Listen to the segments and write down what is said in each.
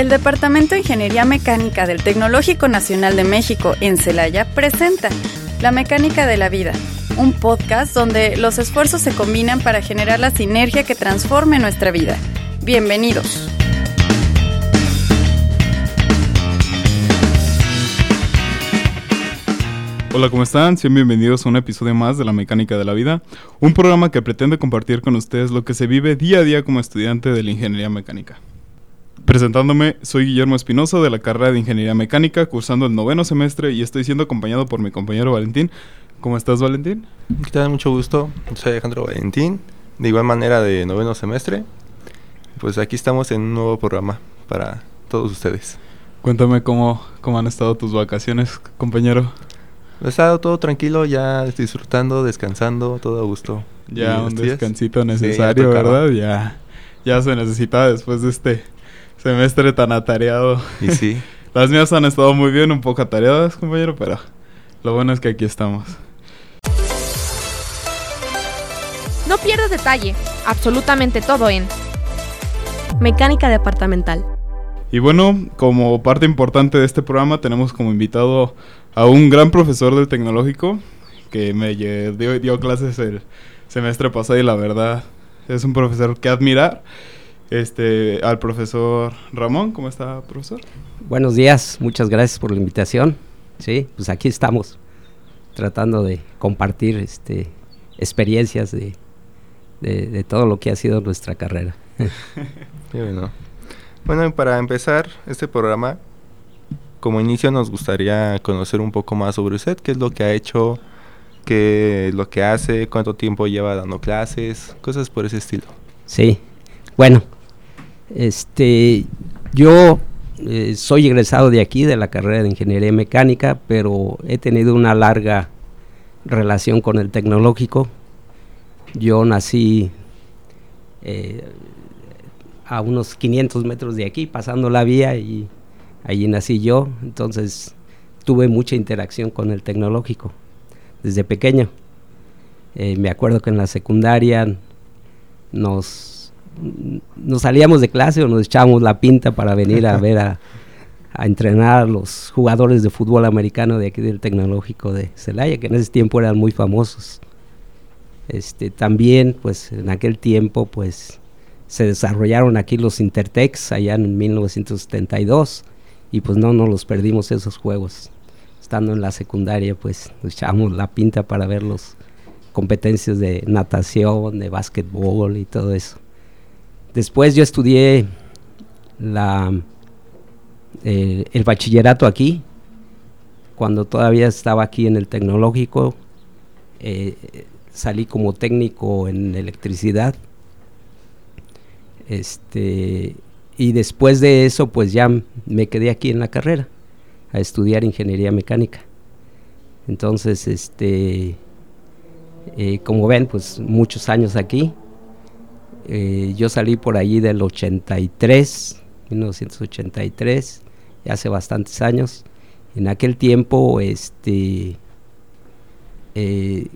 El Departamento de Ingeniería Mecánica del Tecnológico Nacional de México en Celaya presenta La Mecánica de la Vida, un podcast donde los esfuerzos se combinan para generar la sinergia que transforme nuestra vida. Bienvenidos. Hola, ¿cómo están? Sean bienvenidos a un episodio más de La Mecánica de la Vida, un programa que pretende compartir con ustedes lo que se vive día a día como estudiante de la Ingeniería Mecánica. Presentándome, soy Guillermo Espinosa de la carrera de Ingeniería Mecánica, cursando el noveno semestre y estoy siendo acompañado por mi compañero Valentín. ¿Cómo estás, Valentín? ¿Qué tal? Mucho gusto. Soy Alejandro Valentín, de igual manera de noveno semestre. Pues aquí estamos en un nuevo programa para todos ustedes. Cuéntame cómo, cómo han estado tus vacaciones, compañero. He estado todo tranquilo, ya disfrutando, descansando, todo a gusto. Ya un descansito necesario, ¿verdad? Ya, ya se necesitaba después de este semestre tan atareado. Y sí. Las mías han estado muy bien, un poco atareadas, compañero, pero lo bueno es que aquí estamos. No pierdas detalle, absolutamente todo en Mecánica Departamental. Y bueno, como parte importante de este programa tenemos como invitado a un gran profesor del tecnológico que me dio, dio clases el semestre pasado y la verdad es un profesor que admirar. Este, al profesor Ramón, ¿cómo está, profesor? Buenos días, muchas gracias por la invitación. Sí, pues aquí estamos tratando de compartir este, experiencias de, de, todo lo que ha sido nuestra carrera. bueno. bueno, para empezar este programa, como inicio nos gustaría conocer un poco más sobre usted, qué es lo que ha hecho, qué es lo que hace, cuánto tiempo lleva dando clases, cosas por ese estilo. Sí, bueno, este, yo eh, soy egresado de aquí, de la carrera de Ingeniería Mecánica, pero he tenido una larga relación con el tecnológico. Yo nací eh, a unos 500 metros de aquí, pasando la vía y allí nací yo, entonces tuve mucha interacción con el tecnológico desde pequeño. Eh, me acuerdo que en la secundaria nos, nos salíamos de clase o nos echábamos la pinta para venir a ver a, entrenar a los jugadores de fútbol americano de aquí del tecnológico de Celaya, que en ese tiempo eran muy famosos. Este, también, pues en aquel tiempo, pues se desarrollaron aquí los Intertex allá en 1972 y pues no nos los perdimos esos juegos. Estando en la secundaria, pues nos echamos la pinta para ver las competencias de natación, de básquetbol y todo eso. Después yo estudié la, eh, el bachillerato aquí, cuando todavía estaba aquí en el tecnológico, eh, salí como técnico en electricidad. Este, y después de eso, pues ya me quedé aquí en la carrera a estudiar ingeniería mecánica. Entonces, este, eh, como ven, pues muchos años aquí. Eh, yo salí por allí del 83, 1983, ya hace bastantes años. En aquel tiempo, este, eh,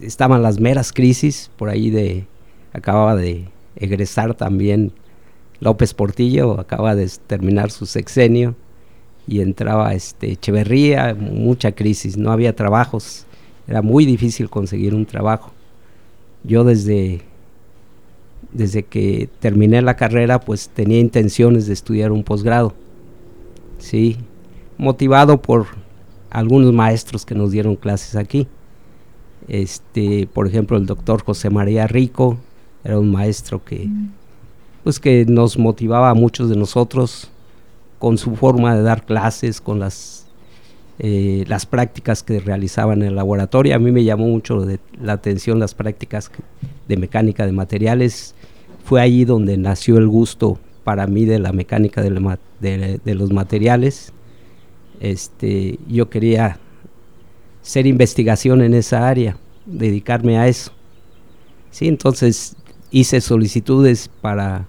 estaban las meras crisis, por ahí de, acababa de egresar también López Portillo acaba de terminar su sexenio y entraba este Echeverría, mucha crisis, no había trabajos, era muy difícil conseguir un trabajo. Yo desde desde que terminé la carrera, pues tenía intenciones de estudiar un posgrado. Sí, motivado por algunos maestros que nos dieron clases aquí. Este, por ejemplo, el doctor José María Rico era un maestro que pues que nos motivaba a muchos de nosotros con su forma de dar clases, con las, eh, las prácticas que realizaban en el laboratorio. A mí me llamó mucho la atención las prácticas de mecánica de materiales. Fue allí donde nació el gusto para mí de la mecánica de, los materiales. Este, yo quería hacer investigación en esa área, dedicarme a eso. Sí, entonces hice solicitudes para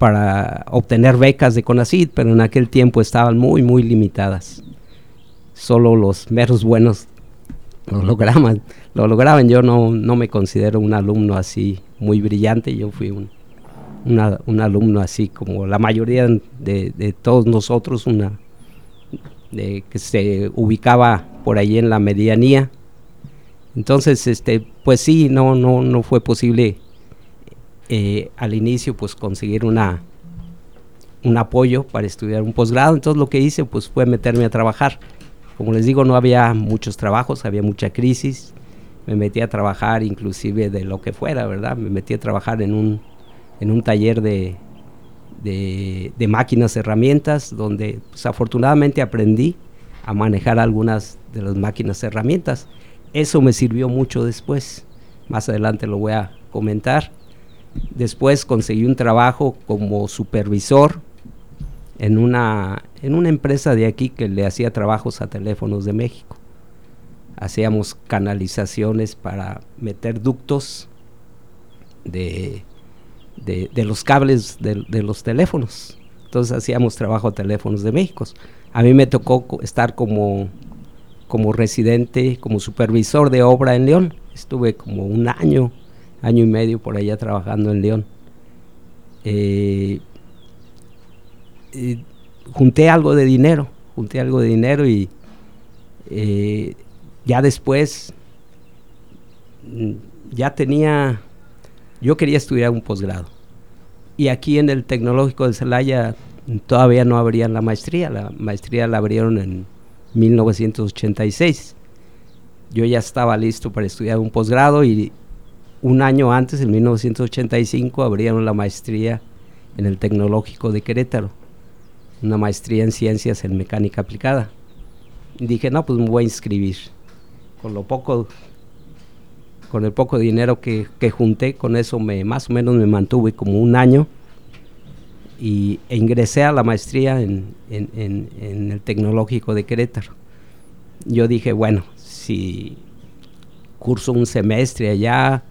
para obtener becas de CONACYT, pero en aquel tiempo estaban muy, muy limitadas. Solo los meros buenos lo lograban. Lo lograban. Yo no, no me considero un alumno así muy brillante. Yo fui un, un alumno así como la mayoría de, todos nosotros, una de, que se ubicaba por ahí en la medianía. Entonces, este, pues sí, no, no, no fue posible eh, al inicio pues conseguir una un apoyo para estudiar un posgrado. Entonces lo que hice pues fue meterme a trabajar. Como les digo, no había muchos trabajos, había mucha crisis. Me metí a trabajar inclusive de lo que fuera, ¿verdad? Me metí a trabajar en un, en un taller de, de, máquinas, herramientas, donde pues, afortunadamente aprendí a manejar algunas de las máquinas, herramientas. Eso me sirvió mucho después. Más adelante lo voy a comentar. Después conseguí un trabajo como supervisor en una, en una empresa de aquí que le hacía trabajos a teléfonos de México. Hacíamos canalizaciones para meter ductos de, de, los cables de, los teléfonos. Entonces hacíamos trabajo a teléfonos de México. A mí me tocó estar como, como residente, como supervisor de obra en León. Estuve como un año, año y medio por allá trabajando en León. Eh, junté algo de dinero, junté algo de dinero y eh, ya después mm, ya tenía, yo quería estudiar un posgrado. Y aquí en el Tecnológico de Celaya todavía no abrían la maestría, la maestría la abrieron en 1986. Yo ya estaba listo para estudiar un posgrado y un año antes, en 1985, abrieron la maestría en el Tecnológico de Querétaro una maestría en ciencias en mecánica aplicada. dije, no, pues me voy a inscribir. Con lo poco, con el poco dinero que, junté, con eso me más o menos me mantuve como un año y, e ingresé a la maestría en, el tecnológico de Querétaro. Yo dije, bueno, si curso un semestre allá,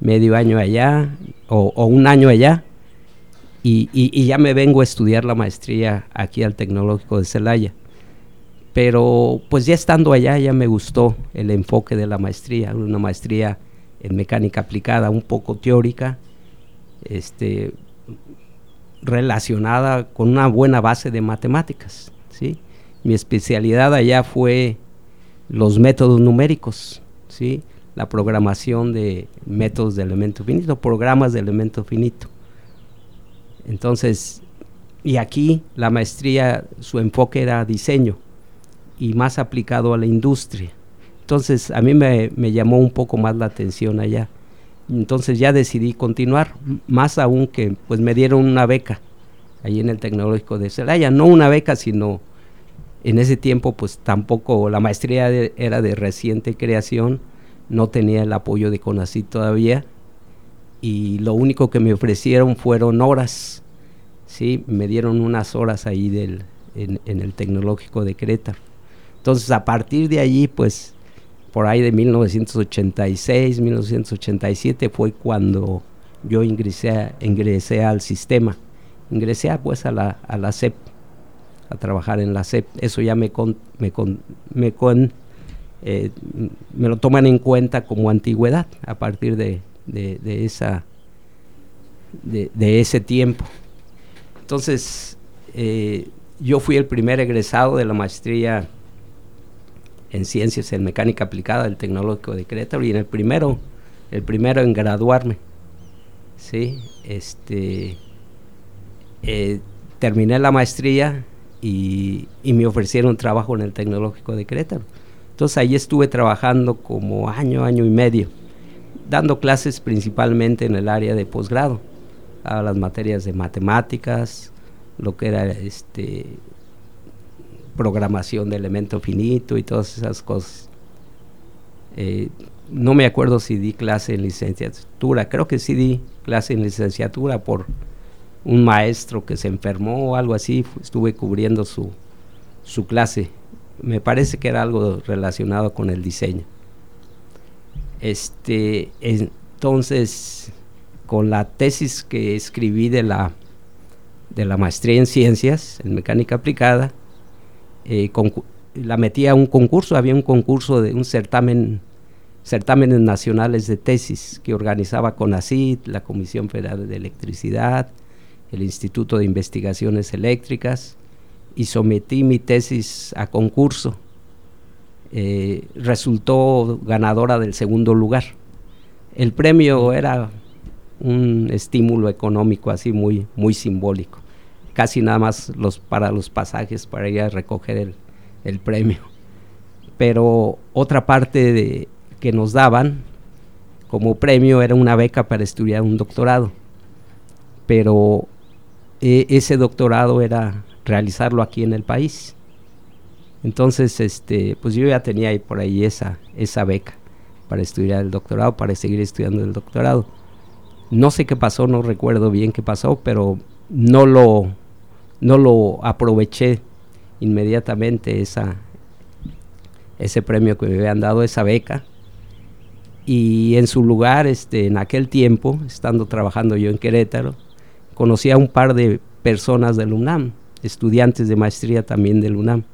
medio año allá o un año allá, y, ya me vengo a estudiar la maestría aquí al Tecnológico de Celaya. Pero pues ya estando allá ya me gustó el enfoque de la maestría, una maestría en mecánica aplicada, un poco teórica, este, relacionada con una buena base de matemáticas. ¿sí? Mi especialidad allá fue los métodos numéricos, ¿sí? la programación de métodos de elemento finito, programas de elemento finito. Entonces, y aquí la maestría, su enfoque era diseño y más aplicado a la industria. Entonces, a mí me, llamó un poco más la atención allá. Entonces ya decidí continuar, más aún que pues me dieron una beca ahí en el Tecnológico de Celaya. No una beca, sino en ese tiempo pues tampoco la maestría era de reciente creación, no tenía el apoyo de CONACYT todavía y lo único que me ofrecieron fueron horas. ¿sí? Me dieron unas horas ahí del, en, el tecnológico de Querétaro. Entonces, a partir de allí, pues, por ahí de 1986, 1987 fue cuando yo ingresé, ingresé al sistema. Ingresé pues a la, a la CEP, a trabajar en la CEP. Eso ya me, me, me, con, eh, me lo toman en cuenta como antigüedad a partir de, de, esa, de, ese tiempo. Entonces, eh, yo fui el primer egresado de la maestría en ciencias en mecánica aplicada del Tecnológico de Querétaro y en el primero, el primero en graduarme. Sí, este, eh, terminé la maestría y, y, me ofrecieron trabajo en el Tecnológico de Querétaro. Entonces ahí estuve trabajando como año, año y medio dando clases principalmente en el área de posgrado, a las materias de matemáticas, lo que era este programación de elemento finito y todas esas cosas. Eh, no me acuerdo si di clase en licenciatura, creo que sí di clase en licenciatura por un maestro que se enfermó o algo así, estuve cubriendo su, su clase. Me parece que era algo relacionado con el diseño. Este, entonces, con la tesis que escribí de la, de la maestría en ciencias, en mecánica aplicada, eh, la metí a un concurso, había un concurso de un certamen certámenes nacionales de tesis que organizaba CONACIT, la Comisión Federal de Electricidad, el Instituto de Investigaciones Eléctricas, y sometí mi tesis a concurso. Eh, resultó ganadora del segundo lugar. El premio era un estímulo económico así muy, muy simbólico. Casi nada más los, para los pasajes para ir a recoger el, el premio. Pero otra parte de, que nos daban como premio era una beca para estudiar un doctorado. Pero e, ese doctorado era realizarlo aquí en el país. Entonces, este, pues yo ya tenía ahí por ahí esa, esa beca para estudiar el doctorado, para seguir estudiando el doctorado. No sé qué pasó, no recuerdo bien qué pasó, pero no lo, no lo aproveché inmediatamente esa, ese premio que me habían dado, esa beca. Y en su lugar, este, en aquel tiempo, estando trabajando yo en Querétaro, conocí a un par de personas del UNAM, estudiantes de maestría también del UNAM,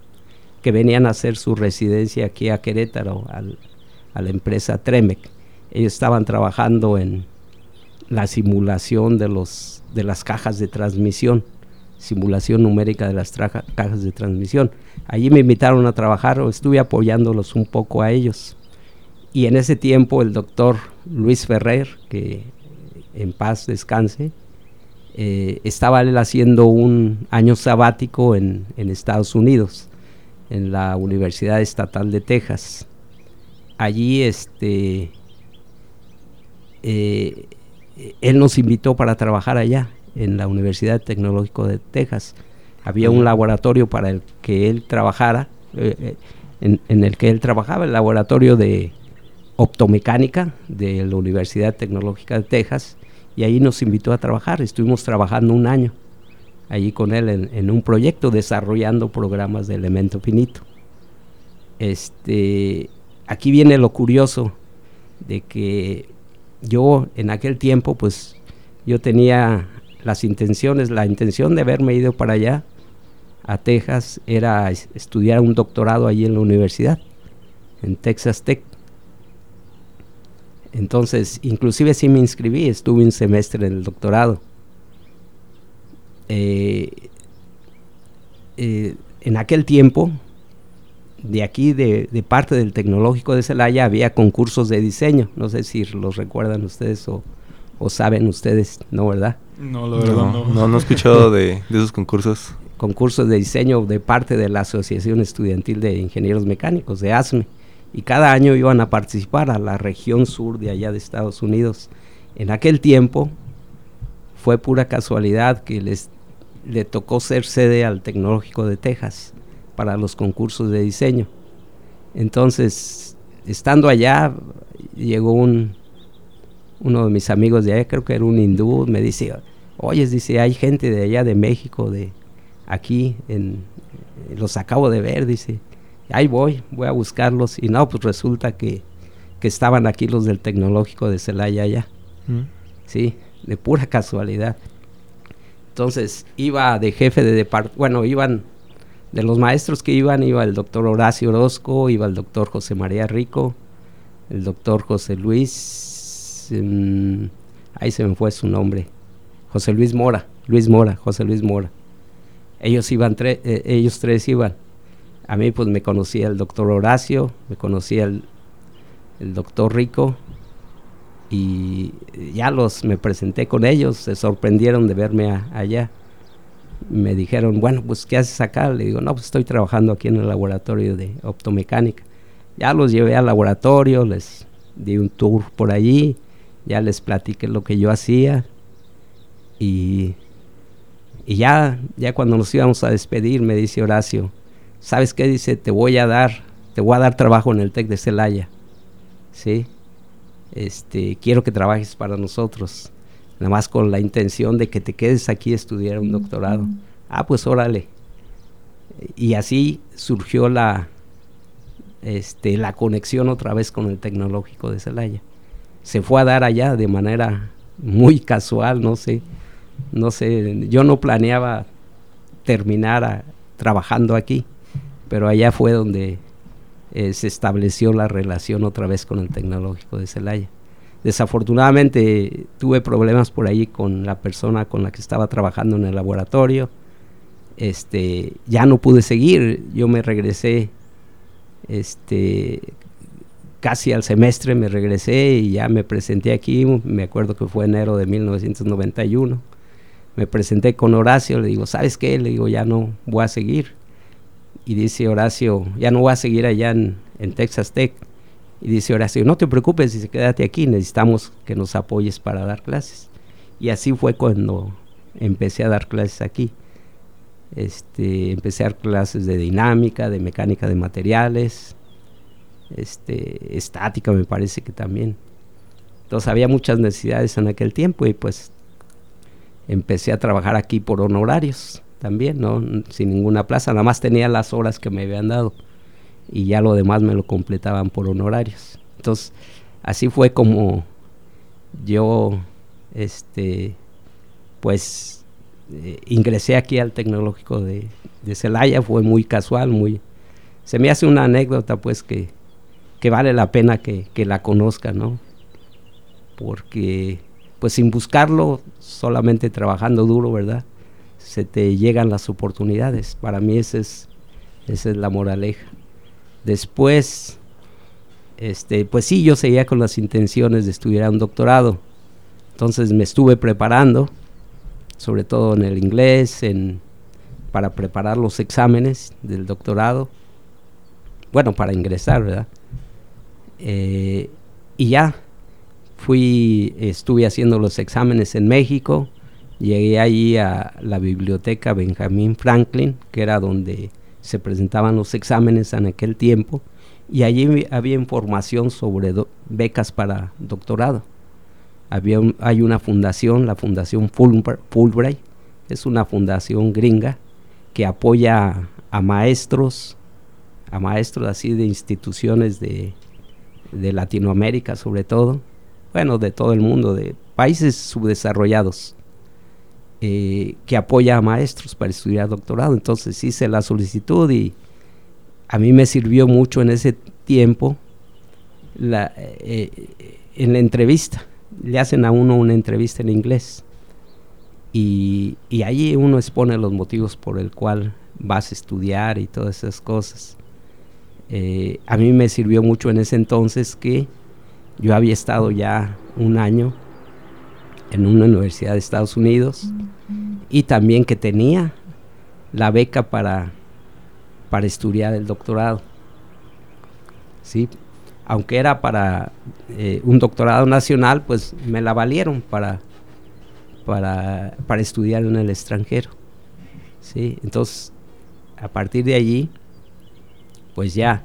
que venían a hacer su residencia aquí a Querétaro, a la empresa Tremec. Ellos estaban trabajando en la simulación de, los, de las cajas de transmisión, simulación numérica de las cajas de transmisión. Allí me invitaron a trabajar, o estuve apoyándolos un poco a ellos. Y en ese tiempo el doctor Luis Ferrer, que en paz descanse, eh, estaba él haciendo un año sabático en, en, Estados Unidos, en la Universidad Estatal de Texas. Allí este, eh, él nos invitó para trabajar allá, en la Universidad Tecnológica de Texas. Había un laboratorio para el que él trabajara, eh, en, en, el que él trabajaba, el laboratorio de optomecánica de la Universidad Tecnológica de Texas, y ahí nos invitó a trabajar. Estuvimos trabajando un año allí con él en, un proyecto desarrollando programas de elemento finito. Este, aquí viene lo curioso de que yo en aquel tiempo pues yo tenía las intenciones, la intención de haberme ido para allá a Texas era estudiar un doctorado allí en la universidad, en Texas Tech. Entonces, inclusive sí me inscribí, estuve un semestre en el doctorado. Eh, eh, en aquel tiempo, de aquí, de, parte del Tecnológico de Celaya, había concursos de diseño. No sé si los recuerdan ustedes o, saben ustedes, ¿no, verdad? No, la verdad no. No, no, he escuchado de, de, esos concursos. Concursos de diseño de parte de la Asociación Estudiantil de Ingenieros Mecánicos, de ASME y cada año iban a participar a la región sur de allá de Estados Unidos. En aquel tiempo fue pura casualidad que les le tocó ser sede al Tecnológico de Texas para los concursos de diseño. Entonces, estando allá, llegó un uno de mis amigos de allá, creo que era un hindú, me dice, oye, dice, hay gente de allá de México, de aquí, en, los acabo de ver, dice, ahí voy, voy a buscarlos. Y no, pues resulta que, estaban aquí los del tecnológico de Celaya ya. Mm. Sí, de pura casualidad. Entonces iba de jefe de departamento, bueno, iban de los maestros que iban, iba el doctor Horacio Orozco, iba el doctor José María Rico, el doctor José Luis, mm, ahí se me fue su nombre, José Luis Mora, Luis Mora, José Luis Mora. Ellos iban, eh, ellos tres iban. A mí pues me conocía el doctor Horacio, me conocía el, doctor Rico y ya los me presenté con ellos, se sorprendieron de verme allá. Me dijeron, bueno, pues ¿qué haces acá? Le digo, no, pues estoy trabajando aquí en el laboratorio de optomecánica. Ya los llevé al laboratorio, les di un tour por allí, ya les platiqué lo que yo hacía y, y ya, ya cuando nos íbamos a despedir me dice Horacio, ¿sabes qué? Dice, te voy a dar, te voy a dar trabajo en el TEC de Celaya, ¿sí? Este, quiero que trabajes para nosotros, nada más con la intención de que te quedes aquí a estudiar un doctorado. Ah, pues órale. Y así surgió la, este, la conexión otra vez con el tecnológico de Celaya. Se fue a dar allá de manera muy casual, no sé, no sé, yo no planeaba terminar trabajando aquí pero allá fue donde eh, se estableció la relación otra vez con el tecnológico de Celaya. Desafortunadamente tuve problemas por ahí con la persona con la que estaba trabajando en el laboratorio. Este, ya no pude seguir, yo me regresé este casi al semestre me regresé y ya me presenté aquí, me acuerdo que fue enero de 1991. Me presenté con Horacio, le digo, ¿sabes qué? Le digo, ya no voy a seguir. Y dice Horacio, ya no voy a seguir allá en, en Texas Tech. Y dice Horacio, no te preocupes, dice, quédate aquí, necesitamos que nos apoyes para dar clases. Y así fue cuando empecé a dar clases aquí. Este, empecé a dar clases de dinámica, de mecánica de materiales, este, estática me parece que también. Entonces había muchas necesidades en aquel tiempo y pues empecé a trabajar aquí por honorarios también, ¿no? Sin ninguna plaza, nada más tenía las horas que me habían dado y ya lo demás me lo completaban por honorarios. Entonces, así fue como yo, este, pues, eh, ingresé aquí al tecnológico de, de Celaya, fue muy casual, muy... Se me hace una anécdota, pues, que que vale la pena que, la conozcan, ¿no? Porque, pues sin buscarlo, solamente trabajando duro, ¿verdad? Se te llegan las oportunidades. Para mí esa es, esa es la moraleja. Después, este, pues sí, yo seguía con las intenciones de estudiar un doctorado. Entonces me estuve preparando, sobre todo en el inglés, en, para preparar los exámenes del doctorado. Bueno, para ingresar, ¿verdad? Eh, y ya, fui, estuve haciendo los exámenes en México, llegué allí a la biblioteca Benjamin Franklin, que era donde se presentaban los exámenes en aquel tiempo, y allí había información sobre becas para doctorado. Había hay una fundación, la Fundación Fulbright, es una fundación gringa que apoya a maestros, a maestros así de instituciones de, de Latinoamérica sobre todo, bueno, de todo el mundo, de países subdesarrollados, eh, que apoya a maestros para estudiar doctorado. Entonces hice la solicitud y a mí me sirvió mucho en ese tiempo la, eh, en la entrevista. Le hacen a uno una entrevista en inglés y, y allí uno expone los motivos por el cual vas a estudiar y todas esas cosas. Eh, a mí me sirvió mucho en ese entonces que yo había estado ya un año en una universidad de Estados Unidos y también que tenía la beca para, para estudiar el doctorado. ¿Sí? Aunque era para eh, un doctorado nacional, pues me la valieron para, para, para estudiar en el extranjero. ¿Sí? Entonces, a partir de allí, pues ya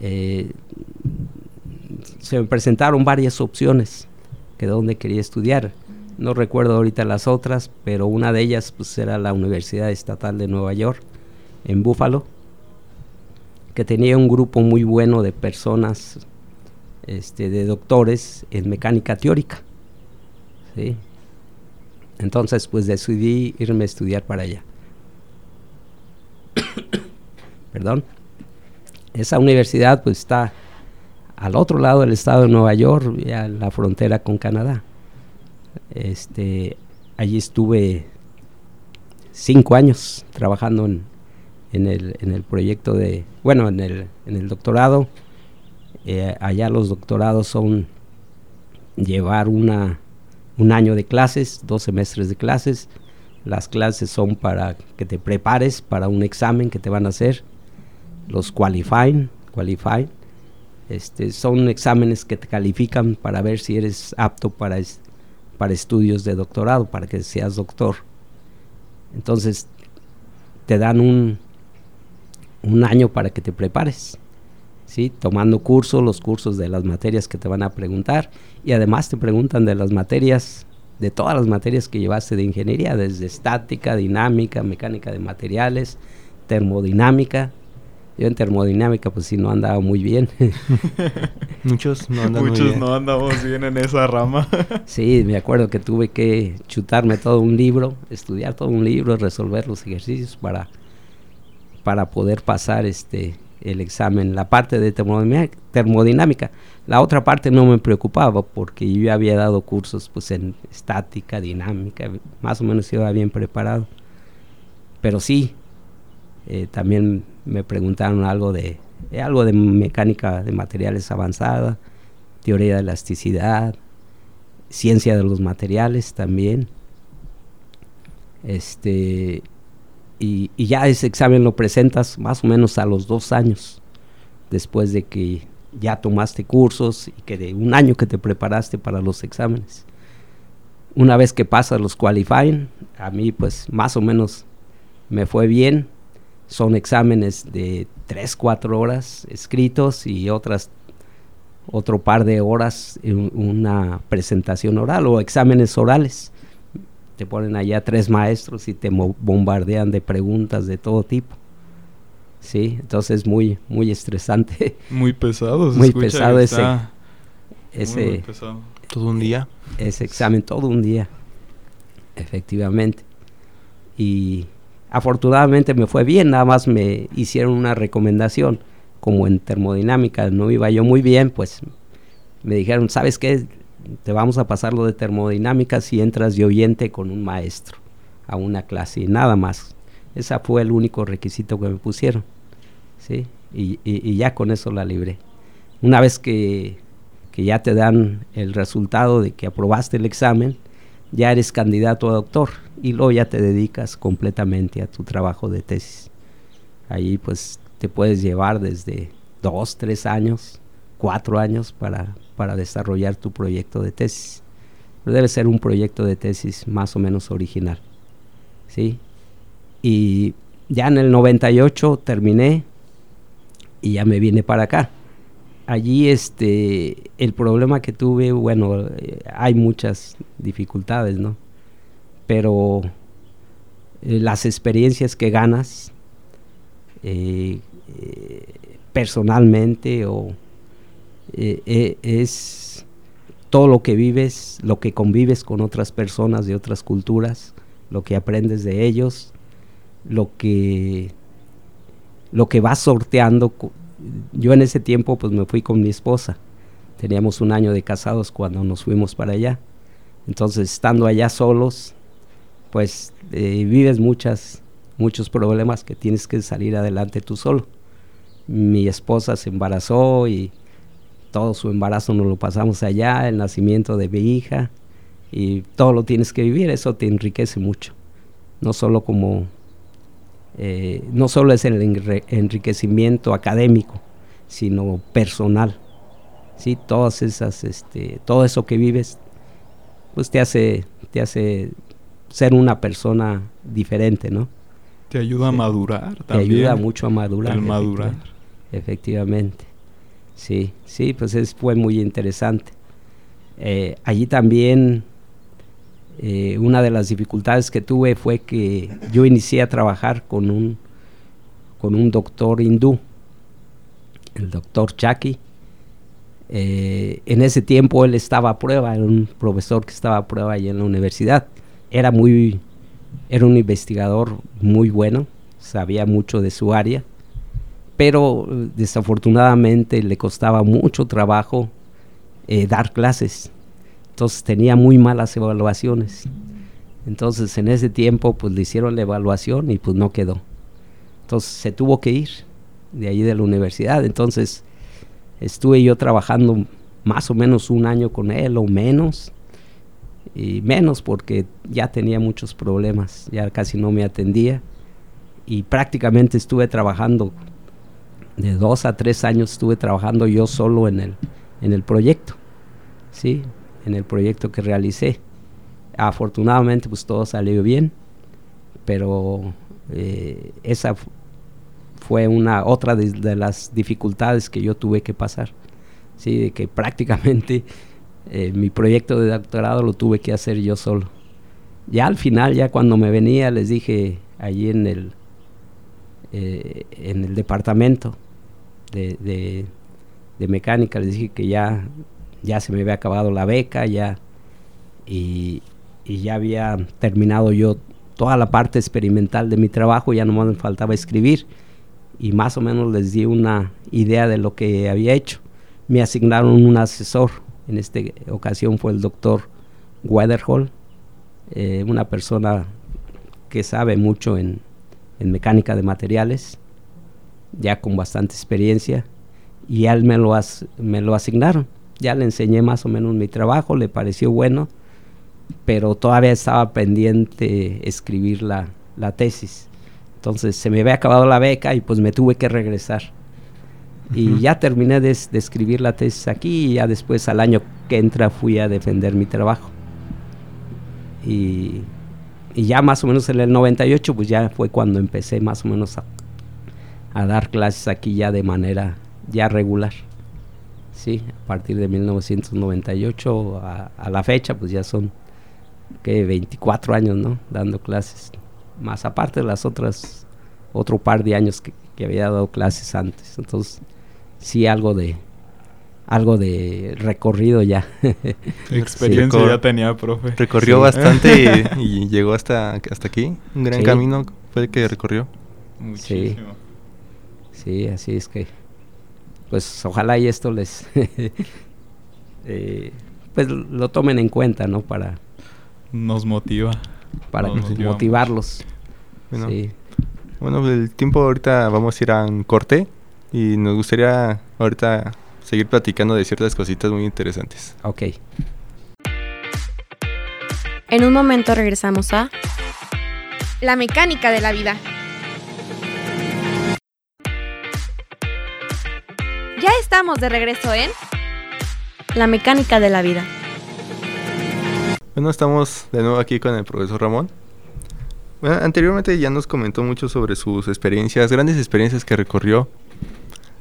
eh, se me presentaron varias opciones que donde quería estudiar. No recuerdo ahorita las otras, pero una de ellas pues era la Universidad Estatal de Nueva York en Buffalo, que tenía un grupo muy bueno de personas, este, de doctores en mecánica teórica. Entonces pues decidí irme a estudiar para allá. Perdón. Esa universidad pues está al otro lado del estado de Nueva York, a la frontera con Canadá. Este, allí estuve cinco años trabajando en, el, proyecto de, bueno, en el, en el doctorado. Eh, allá los doctorados son llevar una, un año de clases, dos semestres de clases. Las clases son para que te prepares para un examen que te van a hacer los qualifying, qualify, este, son exámenes que te califican para ver si eres apto para, para estudios de doctorado, para que seas doctor. Entonces, te dan un, un año para que te prepares, ¿sí? tomando cursos, los cursos de las materias que te van a preguntar, y además te preguntan de las materias, de todas las materias que llevaste de ingeniería, desde estática, dinámica, mecánica de materiales, termodinámica, yo en termodinámica, pues sí, no andaba muy bien. Muchos no andan Muchos muy bien. no andamos bien en esa rama. sí, me acuerdo que tuve que chutarme todo un libro, estudiar todo un libro, resolver los ejercicios para, para poder pasar este el examen, la parte de termodinámica. La otra parte no me preocupaba porque yo había dado cursos pues en estática, dinámica, más o menos iba bien preparado. Pero sí, eh, también me preguntaron algo de, algo de mecánica de materiales avanzada, teoría de elasticidad, ciencia de los materiales también. Este, y, ya ese examen lo presentas más o menos a los dos años, después de que ya tomaste cursos y que de un año que te preparaste para los exámenes. Una vez que pasas los qualifying, a mí pues más o menos me fue bien. Son exámenes de 3, 4 horas escritos y otras otro par de horas en una presentación oral o exámenes orales. Te ponen allá tres maestros y te bombardean de preguntas de todo tipo. Sí, entonces es muy, muy estresante. Muy pesado. muy pesado ese, ese Todo un día. Ese examen todo un día, efectivamente. Y afortunadamente me fue bien, nada más me hicieron una recomendación como en termodinámica no iba yo muy bien, pues me dijeron, ¿sabes qué? Te vamos a pasar lo de termodinámica si entras de oyente con un maestro a una clase y nada más. Ese fue el único requisito que me pusieron. ¿sí? Y, ya con eso la libré. Una vez que, que ya te dan el resultado de que aprobaste el examen, ya eres candidato a doctor y luego ya te dedicas completamente a tu trabajo de tesis. Ahí pues te puedes llevar desde dos, tres años, cuatro años para, para desarrollar tu proyecto de tesis. Debe ser un proyecto de tesis más o menos original. ¿sí? Y ya en el 98 terminé y ya me vine para acá. Allí este, el problema que tuve, bueno, eh, hay muchas dificultades, ¿no? Pero eh, las experiencias que ganas eh, personalmente o es todo lo que vives, lo que convives con otras personas de otras culturas, lo que aprendes de ellos, lo que lo que vas sorteando. Yo en ese tiempo pues me fui con mi esposa. Teníamos un año de casados cuando nos fuimos para allá. Entonces, estando allá solos, pues eh, vives muchas muchos problemas que tienes que salir adelante tú solo. Mi esposa se embarazó y todo su embarazo nos lo pasamos allá, el nacimiento de mi hija y todo lo tienes que vivir, eso te enriquece mucho. No solo como, eh, no solo es el enriquecimiento académico, sino personal. ¿sí? Todas esas, este, todo eso que vives, pues te hace, te hace ser una persona diferente, ¿no? Te ayuda a madurar también. Te ayuda mucho a madurar. Al madurar. Efectivamente. Sí, sí, pues es, fue muy interesante. Eh, allí también eh, una de las dificultades que tuve fue que yo inicié a trabajar con un, con un doctor hindú, el doctor Chaki. Eh, en ese tiempo él estaba a prueba, era un profesor que estaba a prueba allí en la universidad. Era muy era un investigador muy bueno, sabía mucho de su área, pero eh, desafortunadamente le costaba mucho trabajo dar clases. Entonces tenía muy malas evaluaciones. Entonces en ese tiempo pues le hicieron la evaluación y pues no quedó. Entonces se tuvo que ir de allí de la universidad. Entonces estuve yo trabajando más o menos un año con él o menos y menos porque ya tenía muchos problemas, ya casi no me atendía y prácticamente estuve trabajando de dos a tres años estuve trabajando yo solo en el en el proyecto, sí, en el proyecto que realicé. Afortunadamente pues todo salió bien, pero eh, esa fue una otra de, de, las dificultades que yo tuve que pasar, sí, de que prácticamente eh, mi proyecto de doctorado lo tuve que hacer yo solo. Ya al final, ya cuando me venía, les dije allí en el, eh, en el departamento de, mecánica, les dije que ya, ya se me había acabado la beca, ya, y, ya había terminado yo toda la parte experimental de mi trabajo, ya no me faltaba escribir. y más o menos les di una idea de lo que había hecho. Me asignaron un asesor, en esta ocasión fue el doctor Weatherhall, eh, una persona que sabe mucho en, mecánica de materiales, ya con bastante experiencia, y él me lo, me lo asignaron. Ya le enseñé más o menos mi trabajo, le pareció bueno, pero todavía estaba pendiente escribir la, la tesis. Entonces se me había acabado la beca y pues me tuve que regresar. Y ya terminé de, escribir la tesis aquí y ya después al año que entra fui a defender mi trabajo. Y, ya más o menos en el 98 pues ya fue cuando empecé más o menos a, dar clases aquí ya de manera ya regular. Sí, a partir de 1998 a, a la fecha pues ya son que 24 años, ¿no? Dando clases más aparte de las otras, otro par de años que, había dado clases antes. Entonces, sí algo de algo de recorrido ya. Experiencia ya tenía, profe. Recorrió bastante y, llegó hasta, hasta aquí. Un gran camino fue el que recorrió. Muchísimo. Sí. así es que, pues ojalá y esto les, eh, pues lo tomen en cuenta, ¿no? Para... Nos motiva para motivarlos. Bueno, bueno, el tiempo ahorita vamos a ir a un corte y nos gustaría ahorita seguir platicando de ciertas cositas muy interesantes. Ok. En un momento regresamos a La mecánica de la vida. Ya estamos de regreso en La mecánica de la vida. Bueno, estamos de nuevo aquí con el profesor Ramón. Bueno, anteriormente ya nos comentó mucho sobre sus experiencias, grandes experiencias que recorrió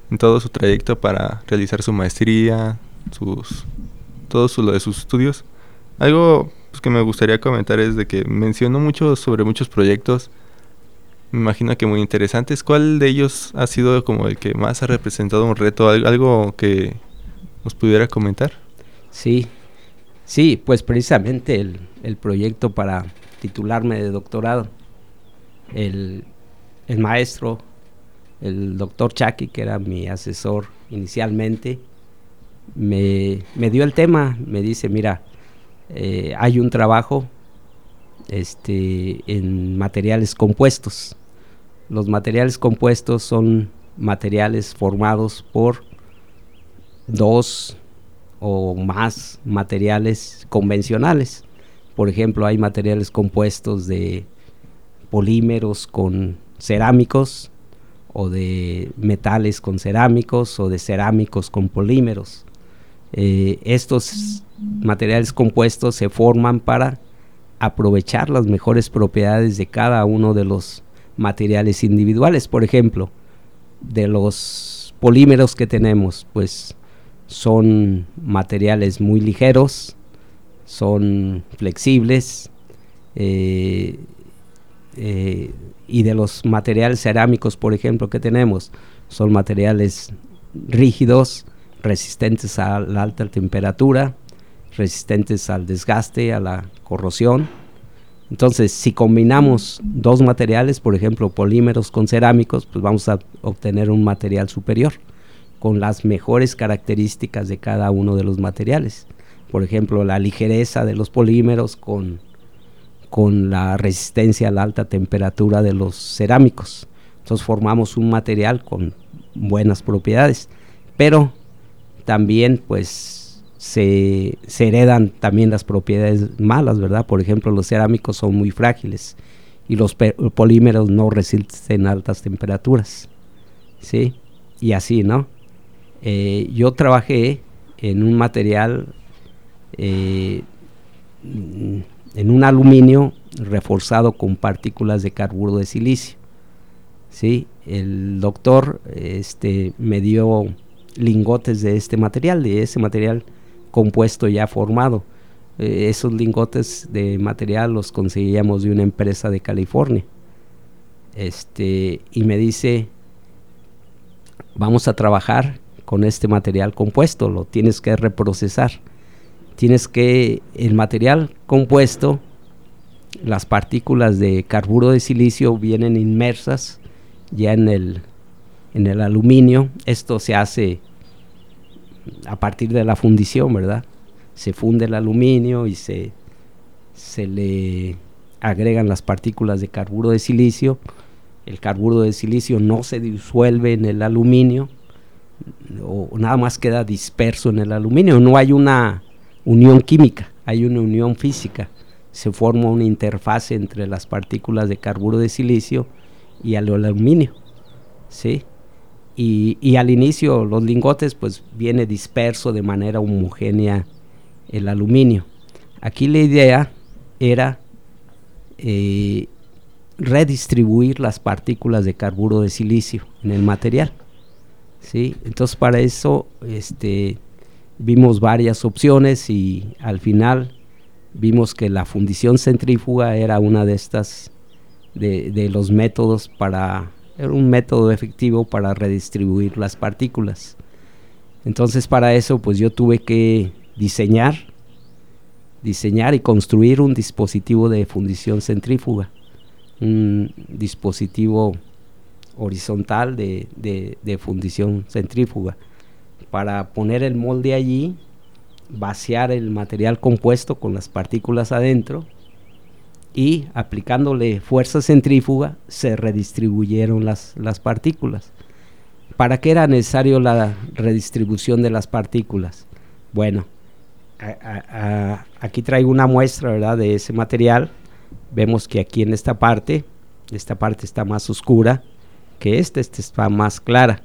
en todo su trayecto para realizar su maestría, sus todo lo de sus estudios. Algo pues, que me gustaría comentar es de que mencionó mucho sobre muchos proyectos. Me imagino que muy interesantes. ¿Cuál de ellos ha sido como el que más ha representado un reto? ¿Algo que nos pudiera comentar? Sí, Sí, pues precisamente el, proyecto para titularme de doctorado. El, maestro, el doctor Chaki, que era mi asesor inicialmente, me, dio el tema, me dice, mira, eh, hay un trabajo este, en materiales compuestos. Los materiales compuestos son materiales formados por dos o más materiales convencionales. Por ejemplo, hay materiales compuestos de polímeros con cerámicos o de metales con cerámicos o de cerámicos con polímeros. Eh, estos materiales compuestos se forman para aprovechar las mejores propiedades de cada uno de los materiales individuales. Por ejemplo, de los polímeros que tenemos, pues son materiales muy ligeros, son flexibles eh, eh, y de los materiales cerámicos, por ejemplo, que tenemos, son materiales rígidos, resistentes a la alta temperatura, resistentes al desgaste, a la corrosión. Entonces, si combinamos dos materiales, por ejemplo, polímeros con cerámicos, pues vamos a obtener un material superior con las mejores características de cada uno de los materiales. Por ejemplo, la ligereza de los polímeros con, con la resistencia a la alta temperatura de los cerámicos. Entonces formamos un material con buenas propiedades. Pero también pues se, heredan también las propiedades malas, ¿verdad? Por ejemplo, los cerámicos son muy frágiles y los polímeros no resisten altas temperaturas. ¿Sí? Y así, ¿no? Eh, yo trabajé en un material, eh, en un aluminio reforzado con partículas de carburo de silicio. ¿sí? El doctor este, me dio lingotes de este material, de ese material compuesto ya formado. Eh, esos lingotes de material los conseguíamos de una empresa de California. Este, y me dice, vamos a trabajar con este material compuesto, lo tienes que reprocesar. Tienes que, el material compuesto, las partículas de carburo de silicio vienen inmersas ya en el, en el aluminio. Esto se hace a partir de la fundición, ¿verdad? Se funde el aluminio y se, se le agregan las partículas de carburo de silicio. El carburo de silicio no se disuelve en el aluminio, o nada más queda disperso en el aluminio. No hay una unión química, hay una unión física. Se forma una interfase entre las partículas de carburo de silicio y el aluminio. ¿sí? Y, al inicio los lingotes pues viene disperso de manera homogénea el aluminio. Aquí la idea era eh, redistribuir las partículas de carburo de silicio en el material. ¿sí? Entonces para eso este, vimos varias opciones y al final vimos que la fundición centrífuga era una de estas, de, los métodos para, era un método efectivo para redistribuir las partículas. Entonces para eso pues yo tuve que diseñar, diseñar y construir un dispositivo de fundición centrífuga, un dispositivo horizontal de, de fundición centrífuga para poner el molde allí, vaciar el material compuesto con las partículas adentro y aplicándole fuerza centrífuga se redistribuyeron las, las partículas. ¿Para qué era necesario la redistribución de las partículas? Bueno, aquí traigo una muestra ¿verdad? de ese material. Vemos que aquí en esta parte, esta parte está más oscura que esta, esta está más clara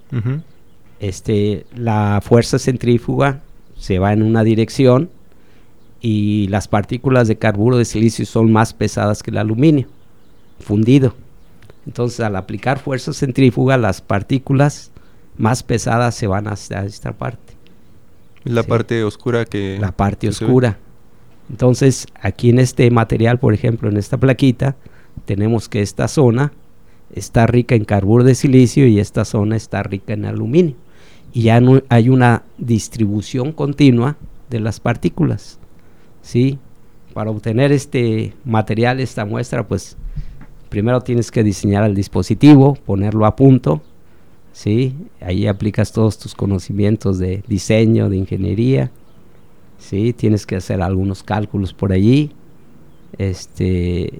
este, la fuerza centrífuga se va en una dirección y las partículas de carburo de silicio son más pesadas que el aluminio fundido. Entonces, al aplicar fuerza centrífuga, las partículas más pesadas se van hacia esta parte. La parte oscura que... La parte oscura. Entonces, aquí en este material, por ejemplo, en esta plaquita, tenemos que esta zona está rica en carburo de silicio y esta zona está rica en aluminio y ya no hay una distribución continua de las partículas. ¿Sí? Para obtener este material, esta muestra, pues primero tienes que diseñar el dispositivo, ponerlo a punto, ¿sí? Ahí aplicas todos tus conocimientos de diseño, de ingeniería, ¿sí? Tienes que hacer algunos cálculos por allí, este,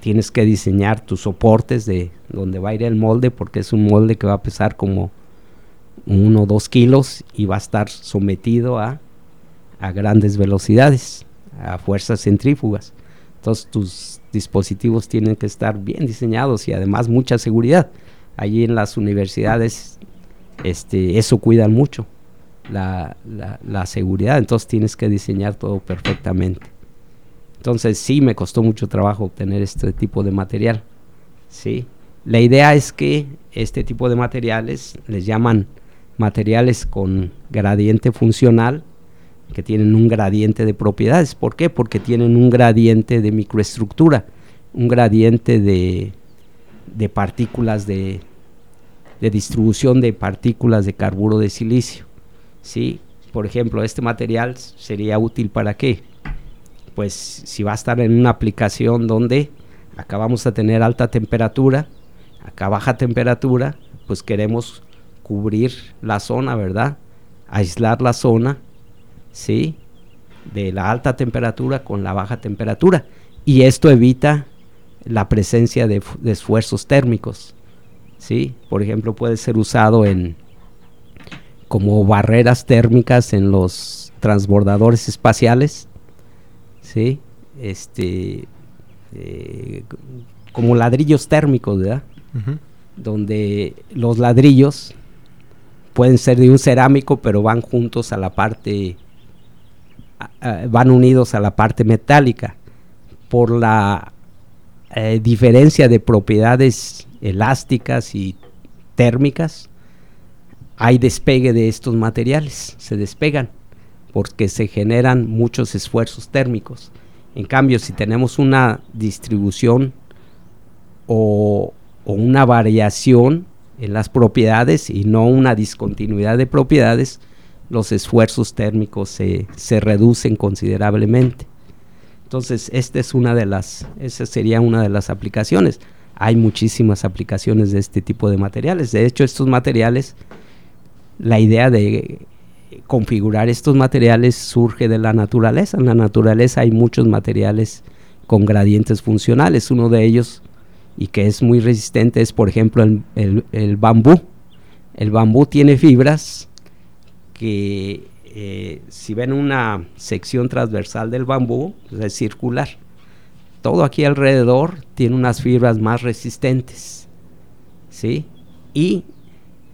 tienes que diseñar tus soportes de donde va a ir el molde, porque es un molde que va a pesar como uno o dos kilos y va a estar sometido a, a grandes velocidades, a fuerzas centrífugas. Entonces tus dispositivos tienen que estar bien diseñados y además mucha seguridad. Allí en las universidades este, eso cuidan mucho, la, la, seguridad, entonces tienes que diseñar todo perfectamente. Entonces sí me costó mucho trabajo obtener este tipo de material. Sí. La idea es que este tipo de materiales les llaman materiales con gradiente funcional que tienen un gradiente de propiedades. ¿Por qué? Porque tienen un gradiente de microestructura, un gradiente de, partículas de, de, distribución de partículas de carburo de silicio. ¿sí? Por ejemplo, este material sería útil para qué? Pues si va a estar en una aplicación donde acá vamos a tener alta temperatura, acá baja temperatura, pues queremos cubrir la zona, ¿verdad? Aislar la zona, ¿sí? De la alta temperatura con la baja temperatura. Y esto evita la presencia de, esfuerzos térmicos, ¿sí? Por ejemplo, puede ser usado en como barreras térmicas en los transbordadores espaciales, ¿sí? Este, eh, como ladrillos térmicos, ¿verdad? Donde los ladrillos pueden ser de un cerámico, pero van juntos a la parte, van unidos a la parte metálica por la eh, diferencia de propiedades elásticas y térmicas. Hay despegue de estos materiales, se despegan porque se generan muchos esfuerzos térmicos. En cambio, si tenemos una distribución o una variación en las propiedades y no una discontinuidad de propiedades, los esfuerzos térmicos se, se reducen considerablemente. Entonces, esta es una de las, esa sería una de las aplicaciones. hay muchísimas aplicaciones de este tipo de materiales. De hecho, estos materiales, la idea de configurar estos materiales surge de la naturaleza. En la naturaleza hay muchos materiales con gradientes funcionales. Uno de ellos, y que es muy resistente, es por ejemplo el, bambú. El bambú tiene fibras que eh, si ven una sección transversal del bambú, pues, es circular. Todo aquí alrededor tiene unas fibras más resistentes. ¿Sí? Y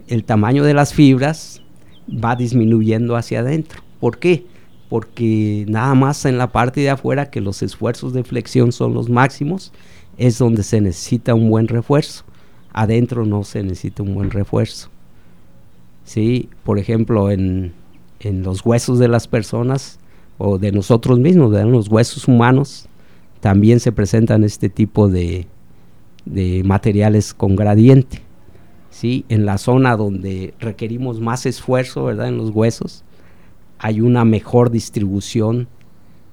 el tamaño de las fibras va disminuyendo hacia adentro. ¿Por qué? Porque nada más en la parte de afuera que los esfuerzos de flexión son los máximos, es donde se necesita un buen refuerzo. Adentro no se necesita un buen refuerzo. ¿Sí? Por ejemplo, en, los huesos de las personas o de nosotros mismos, en los huesos humanos, también se presentan este tipo de, de materiales con gradiente. ¿sí? En la zona donde requerimos más esfuerzo, ¿verdad? En los huesos, hay una mejor distribución